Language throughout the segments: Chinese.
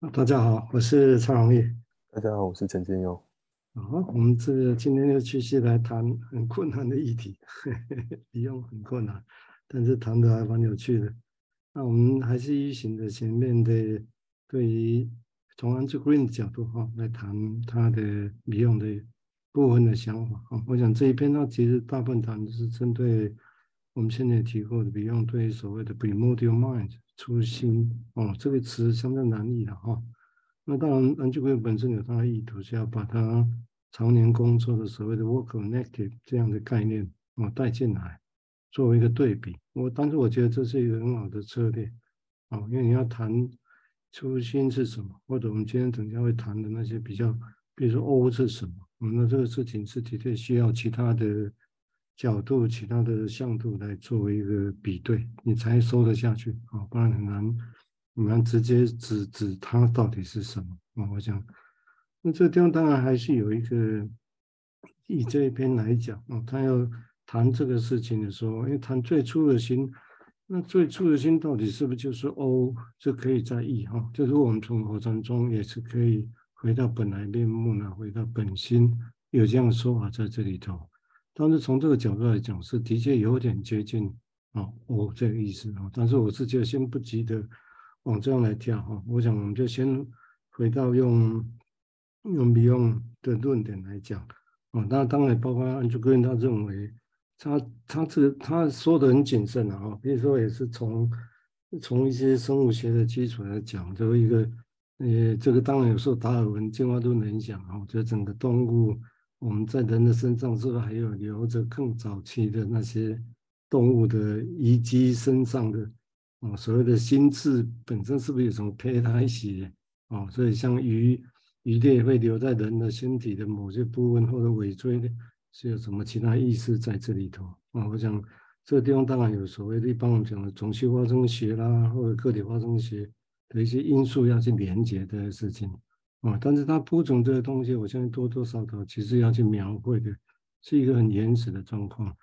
大家好，我是蔡荣义。大家好，我是陈建佑。啊，我们这个今天又继续来谈很困难的议题，不用很困难，但是谈的还蛮有趣的。那我们还是依循着前面的，对于从 Andrew Green 的角度哈来谈他的 Beyond 的部分的想法啊。我想这一篇呢，其实大部分谈的是针对我们现在提过的 Beyond 对所谓的 Primordial Mind。初心哦，这个词相当难译的哈。那当然，安居贵本身有他的意图，是要把他常年工作的所谓的 work connected 这样的概念哦带进来，作为一个对比。我当时我觉得这是一个很好的策略啊，因为你要谈初心是什么，或者我们今天等下会谈的那些比较，比如说 O 是什么，那这个事情是的确需要其他的。角度、其他的向度来作为一个比对，你才说得下去啊，不然很难很难直接指指它到底是什么啊。我想，那这个地方当然还是有一个，以这一篇来讲啊，他要谈这个事情的时候，因为谈最初的心，那最初的心到底是不是就是 O？就可以在 E 哈，就是我们从火山中也是可以回到本来面目呢，回到本心，有这样的说法在这里头。但是从这个角度来讲，是的确有点接近啊，哦，这个意思啊。但是我是觉得先不急着往这样来跳哈。我想我们就先回到用用 Beyond 的论点来讲啊。那当然包括 Andrew Green 他认为他他这他说的很谨慎啊。比如说也是从从一些生物学的基础来讲，作为一个呃，这个当然有受达尔文进化论的影响啊。这整个动物。我们在人的身上是不是还有留着更早期的那些动物的遗迹身上的啊？所谓的心智本身是不是有什么胚胎血啊？所以像鱼鱼类会留在人的身体的某些部分或者尾椎的，是有什么其他意识在这里头啊？我想这个地方当然有所谓的一般我们讲的种系发生学啦，或者个体发生学的一些因素要去连接这些事情。啊，但是它播种这个东西，我相信多多少少其实要去描绘的，是一个很原始的状况。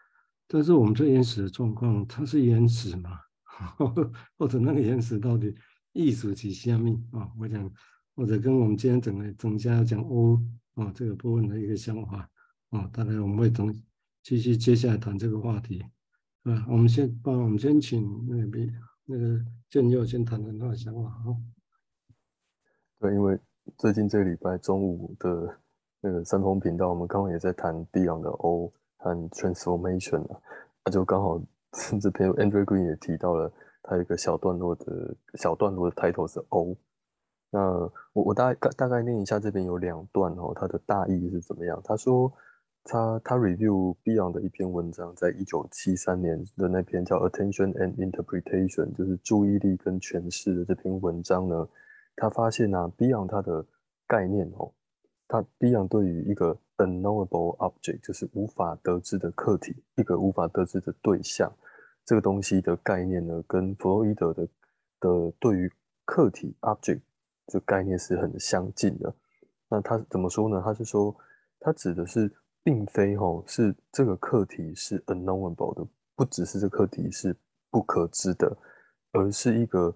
但是我们这原始的状况，它是原始吗？或者那个原始到底艺术是什么啊？我想，或者跟我们今天整个整下要讲 O 啊这个部分的一个想法啊，大概我们会等继续接下来谈这个话题。啊，我们先帮我们先请那边那个建佑先谈谈他的想法啊。对，因为。最近这个礼拜中午的那个三通频道，我们刚好也在谈 Beyond 的 O 和 Transformation 啊，那就刚好这篇 Andrew Green 也提到了，他有一个小段落的小段落的 title 是 O。那我我大概大概念一下，这边有两段哦，它的大意是怎么样？他说他他 review Beyond 的一篇文章，在一九七三年的那篇叫 Attention and Interpretation，就是注意力跟诠释的这篇文章呢。他发现呢、啊、Beyond 它的概念哦，他 Beyond 对于一个 unknowable object，就是无法得知的客体，一个无法得知的对象，这个东西的概念呢，跟弗洛伊德的的对于客体 object 这概念是很相近的。那他怎么说呢？他是说，他指的是，并非哦是这个客体是 unknowable 的，不只是这个客体是不可知的，而是一个。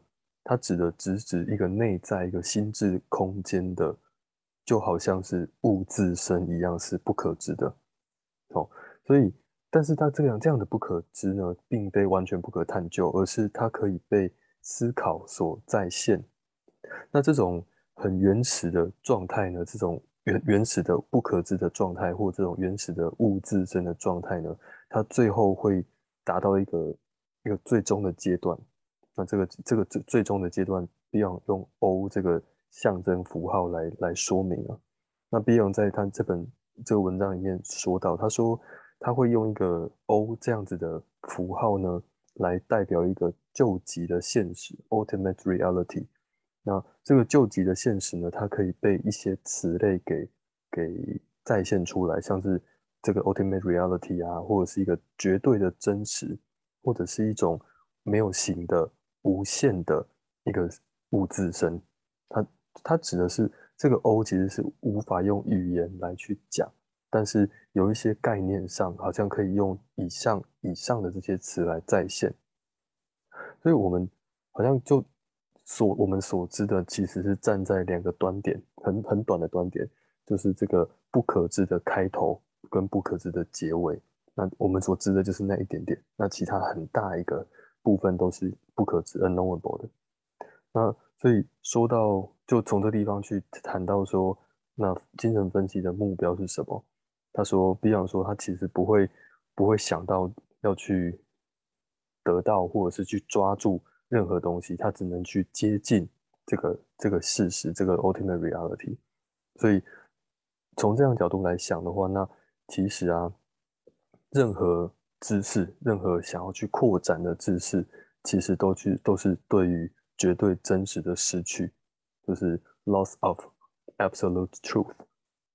它指的只指一个内在一个心智空间的，就好像是物自身一样是不可知的，哦，所以，但是它这样这样的不可知呢，并非完全不可探究，而是它可以被思考所再现。那这种很原始的状态呢，这种原原始的不可知的状态，或这种原始的物自身的状态呢，它最后会达到一个一个最终的阶段。那这个这个最最终的阶段，Beyond 用 O 这个象征符号来来说明啊。那 Beyond 在他这本这个文章里面说到，他说他会用一个 O 这样子的符号呢，来代表一个救急的现实 （ultimate reality）。那这个救急的现实呢，它可以被一些词类给给再现出来，像是这个 ultimate reality 啊，或者是一个绝对的真实，或者是一种没有形的。无限的一个物自身，它它指的是这个 O 其实是无法用语言来去讲，但是有一些概念上好像可以用以上以上的这些词来再现，所以我们好像就所我们所知的其实是站在两个端点，很很短的端点，就是这个不可知的开头跟不可知的结尾。那我们所知的就是那一点点，那其他很大一个部分都是不可知 unknowable 的。那所以说到，就从这地方去谈到说，那精神分析的目标是什么？他说，比方说，他其实不会不会想到要去得到或者是去抓住任何东西，他只能去接近这个这个事实，这个 ultimate reality。所以从这样角度来想的话，那其实啊。任何知识，任何想要去扩展的知识，其实都去都是对于绝对真实的失去，就是 loss of absolute truth。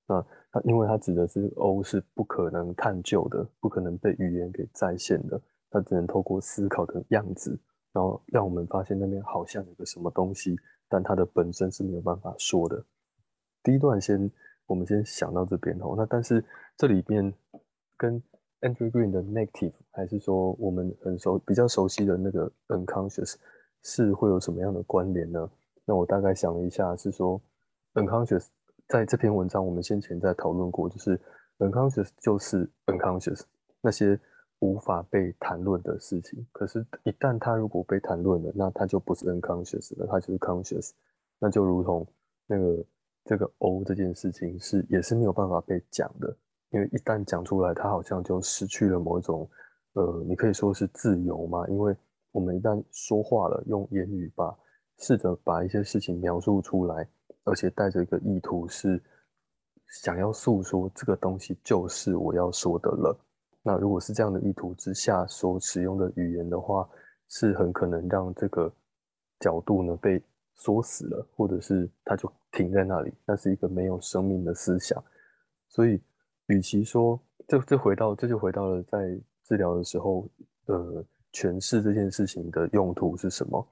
那它因为它指的是 O 是不可能探究的，不可能被语言给再现的，它只能透过思考的样子，然后让我们发现那边好像有个什么东西，但它的本身是没有办法说的。第一段先我们先想到这边哦，那但是这里边跟 Andrew Green 的 negative，还是说我们很熟、比较熟悉的那个 unconscious，是会有什么样的关联呢？那我大概想了一下，是说 unconscious 在这篇文章我们先前在讨论过，就是 unconscious 就是 unconscious 那些无法被谈论的事情。可是，一旦它如果被谈论了，那它就不是 unconscious 了，它就是 conscious。那就如同那个这个 O 这件事情是也是没有办法被讲的。因为一旦讲出来，它好像就失去了某种，呃，你可以说是自由嘛。因为我们一旦说话了，用言语把试着把一些事情描述出来，而且带着一个意图是想要诉说这个东西就是我要说的了。那如果是这样的意图之下所使用的语言的话，是很可能让这个角度呢被锁死了，或者是它就停在那里，那是一个没有生命的思想，所以。与其说，这这回到这就回到了在治疗的时候，呃，诠释这件事情的用途是什么？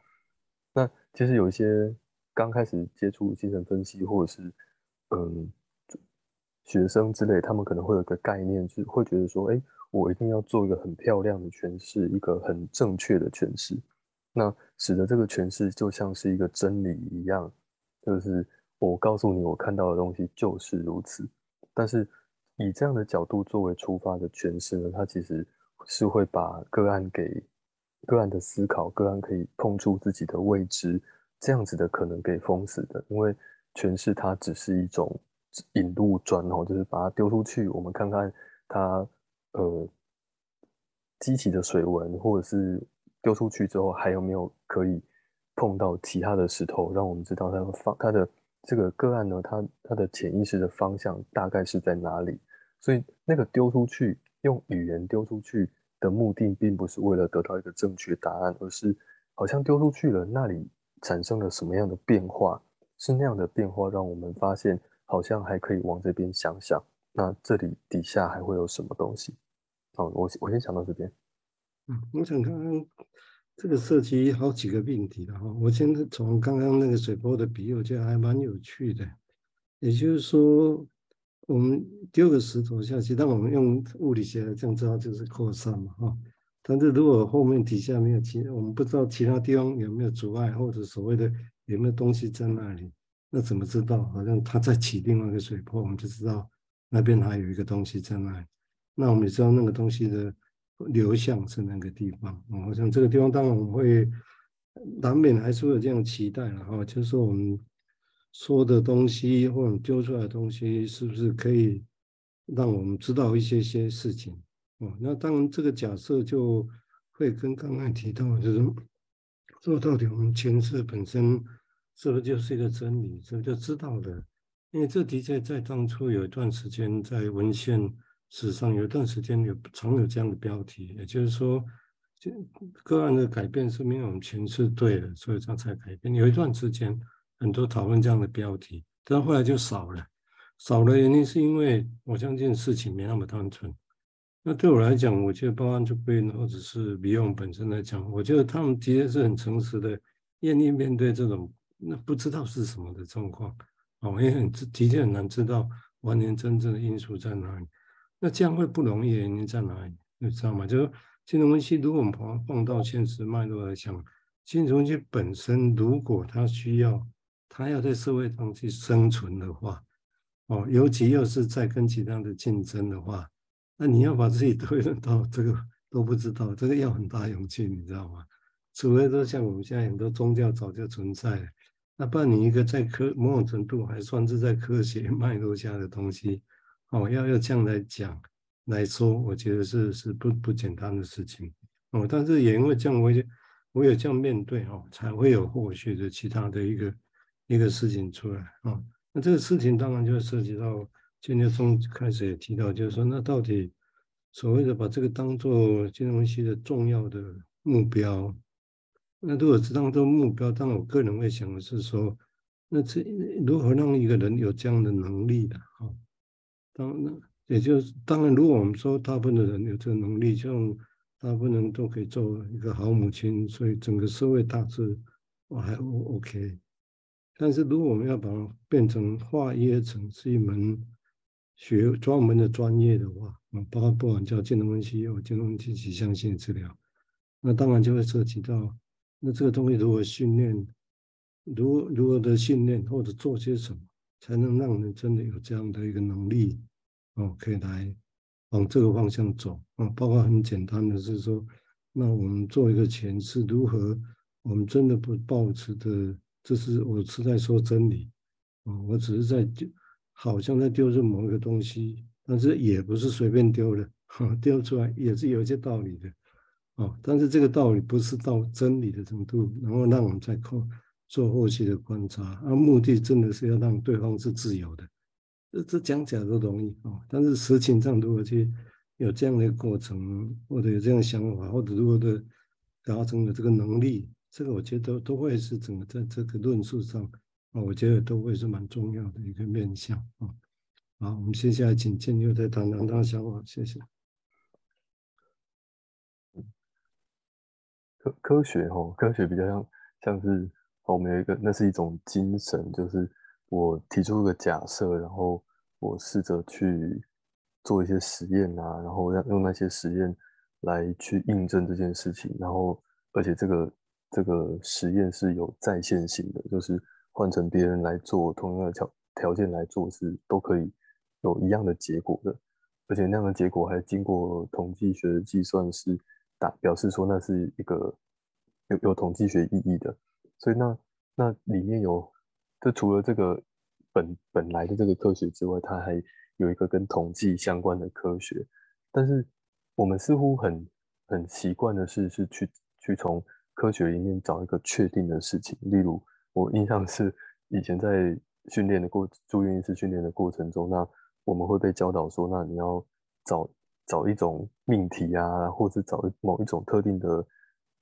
那其实有一些刚开始接触精神分析或者是嗯学生之类，他们可能会有个概念，就是会觉得说，哎，我一定要做一个很漂亮的诠释，一个很正确的诠释，那使得这个诠释就像是一个真理一样，就是我告诉你我看到的东西就是如此，但是。以这样的角度作为出发的诠释呢，它其实是会把个案给个案的思考，个案可以碰触自己的未知，这样子的可能给封死的。因为诠释它只是一种引路砖哦，就是把它丢出去，我们看看它呃激起的水纹，或者是丢出去之后还有没有可以碰到其他的石头，让我们知道它放它的。这个个案呢，它它的潜意识的方向大概是在哪里？所以那个丢出去，用语言丢出去的目的，并不是为了得到一个正确答案，而是好像丢出去了，那里产生了什么样的变化？是那样的变化，让我们发现好像还可以往这边想想。那这里底下还会有什么东西？好，我我先想到这边。嗯，我想看看。这个涉及好几个命题了哈，我现在从刚刚那个水波的比喻，我觉得还蛮有趣的。也就是说，我们丢个石头下去，但我们用物理学来这样知道就是扩散嘛哈。但是如果后面底下没有其，我们不知道其他地方有没有阻碍，或者所谓的有没有东西在那里，那怎么知道？好像它在起另外一个水波，我们就知道那边还有一个东西在那里。那我们也知道那个东西的。流向是那个地方，我、哦、想这个地方当然我们会难免还是会有这样期待了哈、就是我们说的东西或者丢出来的东西，是不是可以让我们知道一些些事情？哦，那当然这个假设就会跟刚刚提到，就是说到底我们前世本身是不是就是一个真理，是不是就知道的？因为这的确在当初有一段时间在文献。史上有一段时间有常有这样的标题，也就是说，就个案的改变是没有我们诠释对的，所以它才改变。有一段时间很多讨论这样的标题，但后来就少了。少的原因是因为我相信事情没那么单纯。那对我来讲，我觉得包含就被或者是 Beyond 本身来讲，我觉得他们的确是很诚实的，愿意面对这种那不知道是什么的状况。哦，也很的确很难知道完全真正的因素在哪里。那这样会不容易，原因在哪里？你知道吗？就是金融分析，如果我们把它放到现实脉络来讲，金融分析本身，如果它需要，它要在社会上去生存的话，哦，尤其又是在跟其他的竞争的话，那你要把自己推论到这个都不知道，这个要很大勇气，你知道吗？除非说像我们现在很多宗教早就存在了，那不然你一个在科某种程度还算是在科学 脉络下的东西，哦，要要这样来讲来说，我觉得是是不不简单的事情，哦，但是也因为这样，我也我有这样面对哦，才会有后续的其他的一个一个事情出来啊。哦那这个事情当然就涉及到今天从开始也提到，就是说，那到底所谓的把这个当做金融分析的重要的目标，那如果是当做目标，当然我个人会想的是说，那这如何让一个人有这样的能力的？哈，当然，也就是当然，如果我们说大部分的人有这个能力，像大部分人都可以做一个好母亲，所以整个社会大致我还 OK。但是，如果我们要把它变成化约成是一门学专门的专业的话，啊，包括不管叫金融分析或金融分析及相性治疗，那当然就会涉及到，那这个东西如何训练，如如何的训练或者做些什么，才能让人真的有这样的一个能力，哦，可以来往这个方向走啊，包括很简单的是说，那我们做一个前世如何，我们真的不抱持的。这是我是在说真理，啊，我只是在丢，好像在丢入某一个东西，但是也不是随便丢的，哈 丢出来也是有一些道理的，啊，但是这个道理不是到真理的程度，然后让我们再扣做后期的观察，啊，目的真的是要让对方是自由的，这这讲起来都容易啊，但是实情上如果去有这样的过程，或者有这样的想法，或者如果的达成了这个能力。这个我觉得都会是整个在这个论述上啊，我觉得都会是蛮重要的一个面向啊。好，我们接下来请建佑再谈谈他的想法，谢谢。科科学哦，科学比较像像是我们有一个，那是一种精神，就是我提出一个假设，然后我试着去做一些实验啊，然后让用那些实验来去印证这件事情，然后而且这个。这个实验是有再现性的，就是换成别人来做，同样的条条件来做是都可以有一样的结果的，而且那样的结果还经过统计学的计算，是打表示说那是一个有有统计学意义的。所以那那里面有，这除了这个本本来的这个科学之外，它还有一个跟统计相关的科学。但是我们似乎很很习惯的是是去去从。科学里面找一个确定的事情，例如我印象是以前在训练的过住院医师训练的过程中，那我们会被教导说，那你要找找一种命题啊，或者找某一种特定的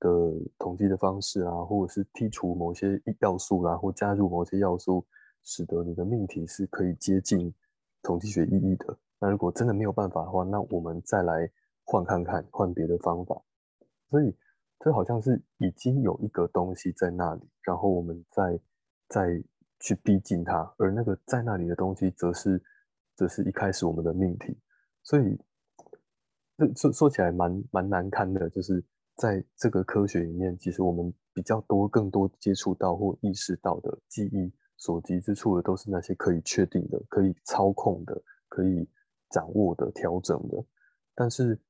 的统计的方式啊，或者是剔除某些要素啦、啊，或加入某些要素，使得你的命题是可以接近统计学意义的。那如果真的没有办法的话，那我们再来换看看，换别的方法。所以。这好像是已经有一个东西在那里，然后我们再再去逼近它，而那个在那里的东西，则是则是一开始我们的命题。所以，这说说起来蛮蛮难堪的，就是在这个科学里面，其实我们比较多、更多接触到或意识到的记忆所及之处的，都是那些可以确定的、可以操控的、可以掌握的、调整的，但是。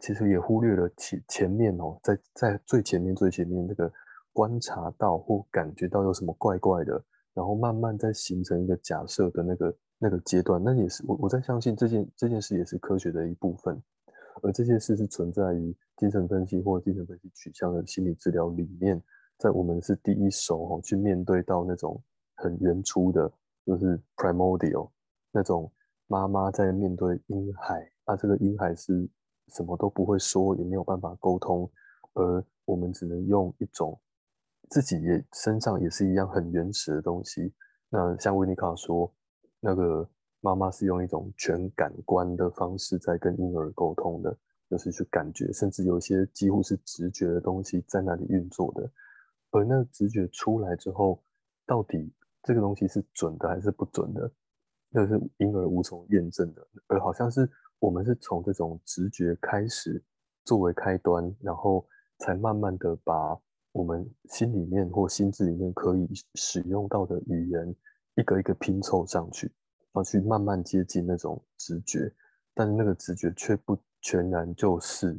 其实也忽略了前前面哦，在在最前面最前面那个观察到或感觉到有什么怪怪的，然后慢慢再形成一个假设的那个那个阶段，那也是我我在相信这件这件事也是科学的一部分，而这件事是存在于精神分析或精神分析取向的心理治疗里面，在我们是第一手哦去面对到那种很原初的，就是 primordial 那种妈妈在面对婴孩啊，这个婴孩是。什么都不会说，也没有办法沟通，而我们只能用一种自己也身上也是一样很原始的东西。那像维尼卡说，那个妈妈是用一种全感官的方式在跟婴儿沟通的，就是去感觉，甚至有些几乎是直觉的东西在那里运作的。而那直觉出来之后，到底这个东西是准的还是不准的，那是婴儿无从验证的，而好像是。我们是从这种直觉开始作为开端，然后才慢慢的把我们心里面或心智里面可以使用到的语言，一个一个拼凑上去，后去慢慢接近那种直觉，但是那个直觉却不全然就是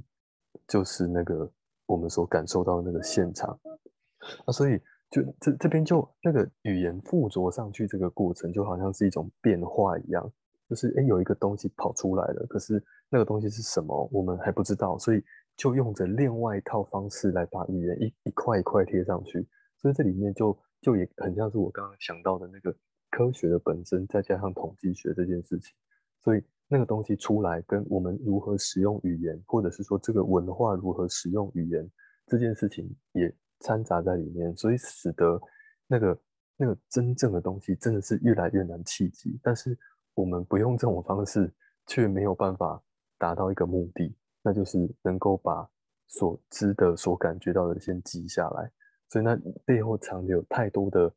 就是那个我们所感受到的那个现场。啊，所以就这这边就那个语言附着上去这个过程，就好像是一种变化一样，就是诶，有一个东西跑出来了，可是那个东西是什么，我们还不知道，所以。就用着另外一套方式来把语言一一块一块贴上去，所以这里面就就也很像是我刚刚想到的那个科学的本身，再加上统计学这件事情，所以那个东西出来跟我们如何使用语言，或者是说这个文化如何使用语言这件事情也掺杂在里面，所以使得那个那个真正的东西真的是越来越难企及，但是我们不用这种方式，却没有办法达到一个目的。那就是能够把所知的、所感觉到的先记下来，所以那背后藏着有太多的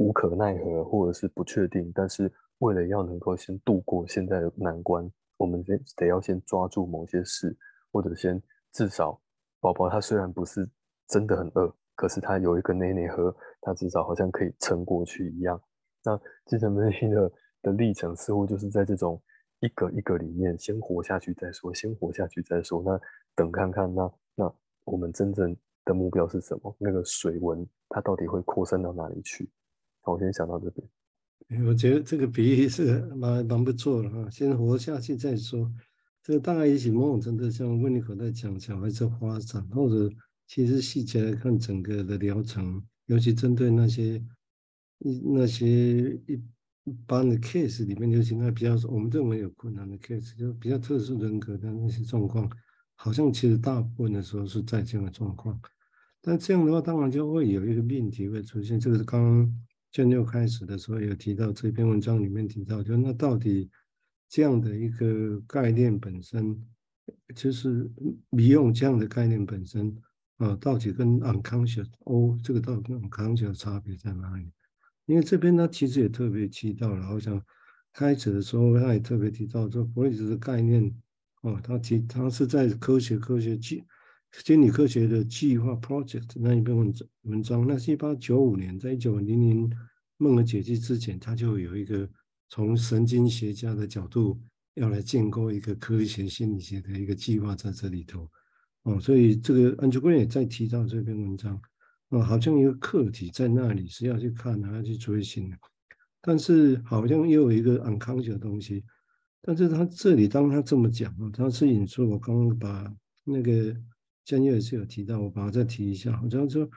无可奈何或者是不确定。但是为了要能够先度过现在的难关，我们得得要先抓住某些事，或者先至少宝宝他虽然不是真的很饿，可是他有一个奶奶喝，他至少好像可以撑过去一样。那精神分析的的历程似乎就是在这种。一个一个里面，先活下去再说，先活下去再说。那等看看，那那我们真正的目标是什么？那个水文它到底会扩散到哪里去？我先想到这边。我觉得这个比喻是蛮蛮不错的哈，先活下去再说。这个大概也许某种程度像温尼可在讲小孩子发展，或者其实细节来看整个的疗程，尤其针对那些一那些一。一般的 case 里面，尤其那比较我们认为有困难的 case，就比较特殊人格的那些状况，好像其实大部分的时候是在这样的状况。但这样的话，当然就会有一个命题会出现。这个是刚刚卷六开始的时候有提到，这篇文章里面提到，就那到底这样的一个概念本身，就是利用这样的概念本身啊，到底跟 unconscious 哦，这个到底跟 unconscious 差别在哪里？因为这边呢，其实也特别提到了，好像开始的时候他也特别提到说，弗洛伊德的概念哦，他提他是在科学科学计心理科学的计划 project 那一篇文章文章，那是一八九五年，在一九零零孟尔解析之前，他就有一个从神经学家的角度要来建构一个科学心理学的一个计划在这里头哦，所以这个 Andrew Green 也在提到这篇文章。哦，好像一个课题在那里是要去看，还要去追寻的，但是好像又有一个 unconscious 的东西。但是他这里当他这么讲，他是引出我刚刚把那个江月也是有提到，我把它再提一下。好像说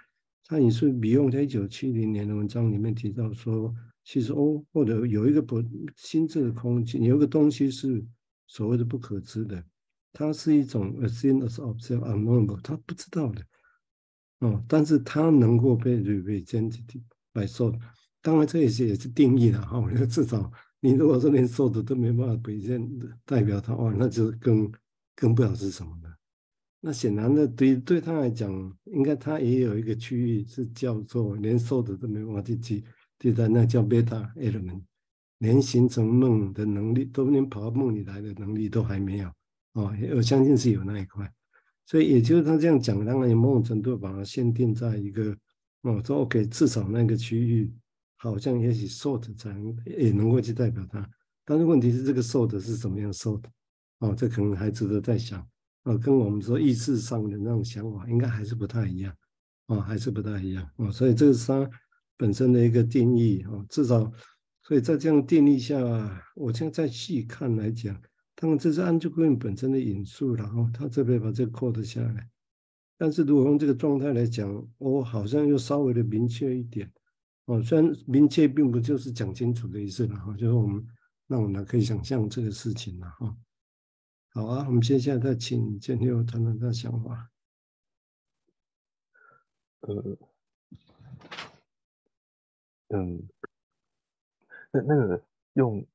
他也是比用在一九七零年的文章里面提到说，其实哦，或者有一个不心智的空间，有一个东西是所谓的不可知的，它是一种 a thing as observed unknowable，他不知道的。哦，但是它能够被 represented by thought，当然这也是也是定义的哈。我觉得至少你如果说连 thought 都没办法表现代表它，哦，那就更更不知道是什么了。那显然的，对对他来讲，应该他也有一个区域是叫做连 thought 都没办法去记记在那叫 beta element，连形成梦的能力都连跑到梦里来的能力都还没有。哦，我相信是有那一块。所以也就是他这样讲，当然有某种程度把它限定在一个，哦，说 OK，至少那个区域好像也许 short 才也能够去代表它，但是问题是这个 short 是什么样 short？哦，这可能还值得再想，哦，跟我们说意识上的那种想法应该还是不太一样，哦，还是不太一样，哦，所以这是它本身的一个定义，哦，至少，所以在这样定义下，我现在再细看来讲。当然，这是安丘坤本身的引述，然后他这边把这个 quote 下来。但是如果用这个状态来讲，我好像又稍微的明确一点哦。虽然明确并不就是讲清楚的意思了哈，就是我们那我们可以想象这个事情了哈。好啊，我们接下来再请建六谈谈他的想法。呃，嗯，那那个用。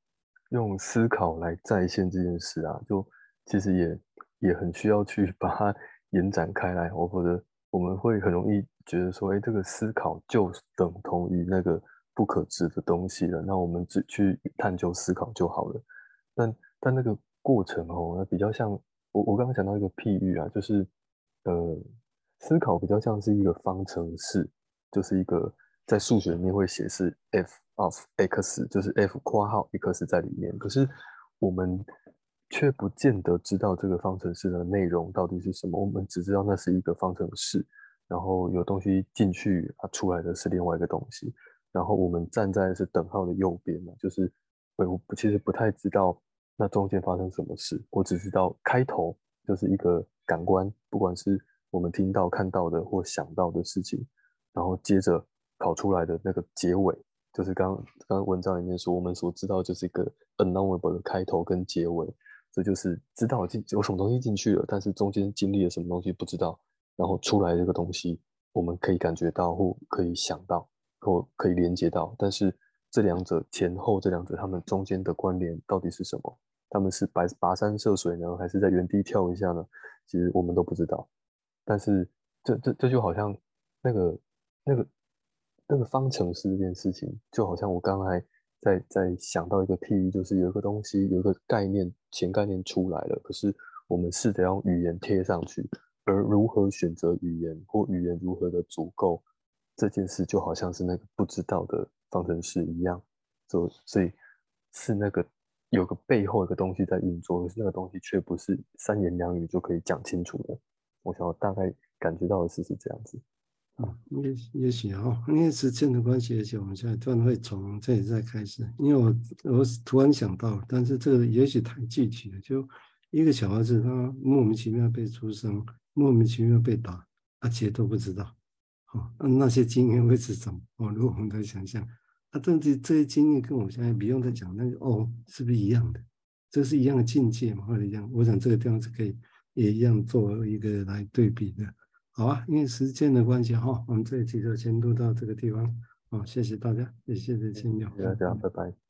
用思考来再现这件事啊，就其实也也很需要去把它延展开来，或者我们会很容易觉得说，哎，这个思考就等同于那个不可知的东西了，那我们只去探究思考就好了。但但那个过程哦，那比较像我我刚刚讲到一个譬喻啊，就是呃，思考比较像是一个方程式，就是一个在数学里面会写是 f of x，就是 f 括号 x 在里面。可是我们却不见得知道这个方程式的内容到底是什么，我们只知道那是一个方程式，然后有东西进去，它出来的是另外一个东西。然后我们站在是等号的右边嘛，就是我其实不太知道那中间发生什么事，我只知道开头就是一个感官，不管是我们听到、看到的或想到的事情，然后接着跑出来的那个结尾，就是刚刚文章里面说我们所知道就是一个 unknowable 的开头跟结尾，这就是知道进有什么东西进去了，但是中间经历了什么东西不知道，然后出来这个东西我们可以感觉到或可以想到。或可以连接到，但是这两者前后这两者它们中间的关联到底是什么？他们是跋跋山涉水呢，还是在原地跳一下呢？其实我们都不知道。但是这这这就好像那个那个那个方程式这件事情，就好像我刚才在在想到一个譬喻，就是有一个东西有一个概念前概念出来了，可是我们试着用语言贴上去，而如何选择语言或语言如何的足够。这件事就好像是那个不知道的方程式一样，所所以是那个有个背后一个东西在运作，可是那个东西却不是三言两语就可以讲清楚的。我想我大概感觉到的是是这样子。啊，也也许哈，因为时间的关系，而且我们现在突然会从这里再开始，因为我我突然想到，但是这个也许太具体了，就一个小孩子他莫名其妙被出生，莫名其妙被打，而且都不知道。哦，那那些经验会是什么？哦，如果我们在想象，那这这这些经验跟我们现在不用再讲，那就哦，是不是一样的？这是一样的境界嘛，或者一样？我想这个地方是可以也一样做一个来对比的。好啊，因为时间的关系哈、我们这一期就先录到这个地方。好、谢谢大家，也谢谢千鸟，谢谢大家，拜拜。